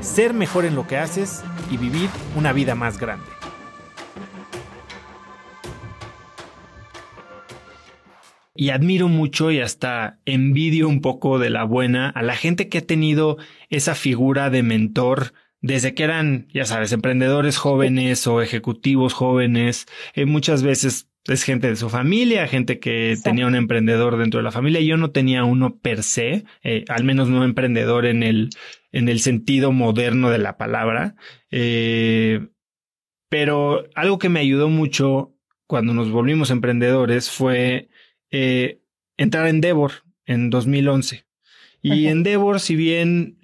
ser mejor en lo que haces y vivir una vida más grande. Y admiro mucho y hasta envidio un poco de la buena a la gente que ha tenido esa figura de mentor desde que eran, ya sabes, emprendedores jóvenes o ejecutivos jóvenes. Eh, muchas veces es gente de su familia, gente que tenía un emprendedor dentro de la familia. Yo no tenía uno per se, eh, al menos no emprendedor en el, en el sentido moderno de la palabra. Eh, pero algo que me ayudó mucho cuando nos volvimos emprendedores fue eh, entrar en Endeavor en 2011. Y en Endeavor, si bien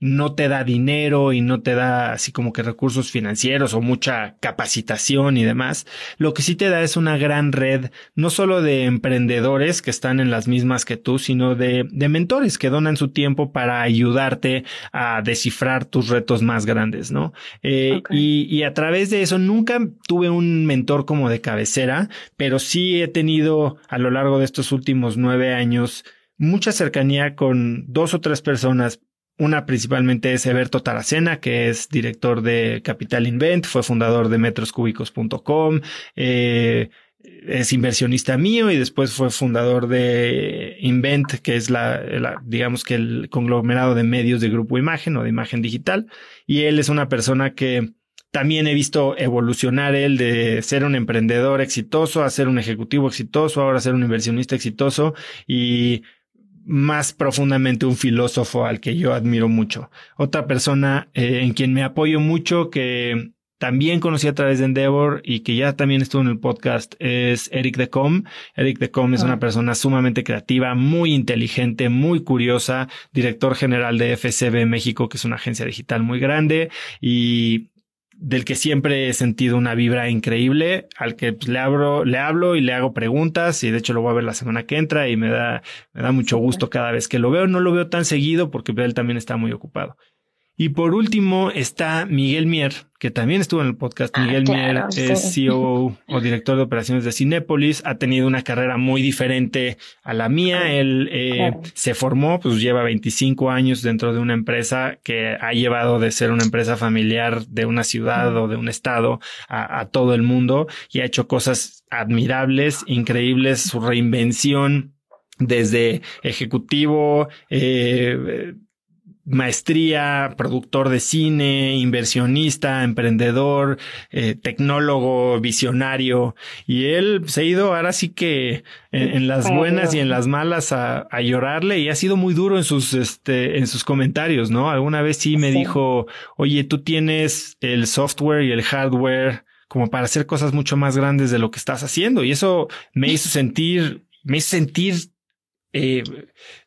no te da dinero y no te da así como que recursos financieros o mucha capacitación y demás. Lo que sí te da es una gran red, no solo de emprendedores que están en las mismas que tú, sino de, de mentores que donan su tiempo para ayudarte a descifrar tus retos más grandes, ¿no? Eh, y, y a través de eso nunca tuve un mentor como de cabecera, pero sí he tenido a lo largo de estos últimos nueve años mucha cercanía con dos o tres personas una principalmente es Eberto Taracena, que es director de Capital Invent, fue fundador de metroscúbicos.com, eh, es inversionista mío y después fue fundador de Invent, que es la, digamos que el conglomerado de medios de Grupo Imagen o de Imagen Digital. Y él es una persona que también he visto evolucionar él de ser un emprendedor exitoso a ser un ejecutivo exitoso, ahora ser un inversionista exitoso y más profundamente un filósofo al que yo admiro mucho. Otra persona eh, en quien me apoyo mucho, que también conocí a través de Endeavor y que ya también estuvo en el podcast es Eric Decom. Eric Decom es una ah. persona sumamente creativa, muy inteligente, muy curiosa, director general de FCB México, que es una agencia digital muy grande y del que siempre he sentido una vibra increíble, al que pues, le abro, le hablo y le hago preguntas y de hecho lo voy a ver la semana que entra y me da, me da mucho gusto cada vez que lo veo. No lo veo tan seguido porque él también está muy ocupado. Y por último está Miguel Mier, que también estuvo en el podcast. Ah, Miguel Mier es CEO o director de operaciones de Cinépolis. Ha tenido una carrera muy diferente a la mía. Él eh, se formó, pues lleva 25 años dentro de una empresa que ha llevado de ser una empresa familiar de una ciudad o de un estado a, a todo el mundo y ha hecho cosas admirables, increíbles. Su reinvención desde ejecutivo, eh, maestría, productor de cine, inversionista, emprendedor, eh, tecnólogo, visionario. Y él se ha ido ahora sí que en, las buenas y en las malas a, a, llorarle y ha sido muy duro en sus, este, en sus comentarios, ¿no? Alguna vez sí me dijo, oye, tú tienes el software y el hardware como para hacer cosas mucho más grandes de lo que estás haciendo. Y eso me hizo sentir, me hizo sentir eh,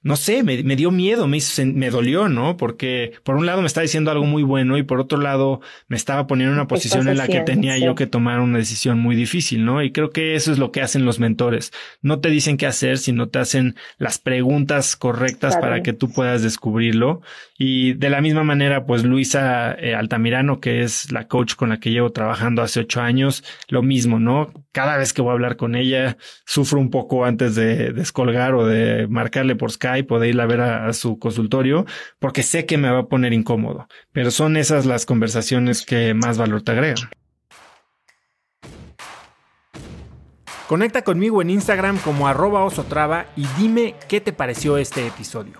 no sé, me, me, dio miedo, me, me dolió, ¿no? Porque por un lado me estaba diciendo algo muy bueno y por otro lado me estaba poniendo en una posición en la que tenía yo que tomar una decisión muy difícil, ¿no? Y creo que eso es lo que hacen los mentores. No te dicen qué hacer, sino te hacen las preguntas correctas para que tú puedas descubrirlo. Y de la misma manera, pues Luisa eh, Altamirano, que es la coach con la que llevo trabajando hace ocho años, lo mismo, ¿no? Cada vez que voy a hablar con ella, sufro un poco antes de descolgar o de marcarle por Skype o de ir a ver a, su consultorio, porque sé que me va a poner incómodo. Pero son esas las conversaciones que más valor te agregan. Conecta conmigo en Instagram como arroba osotrava y dime qué te pareció este episodio.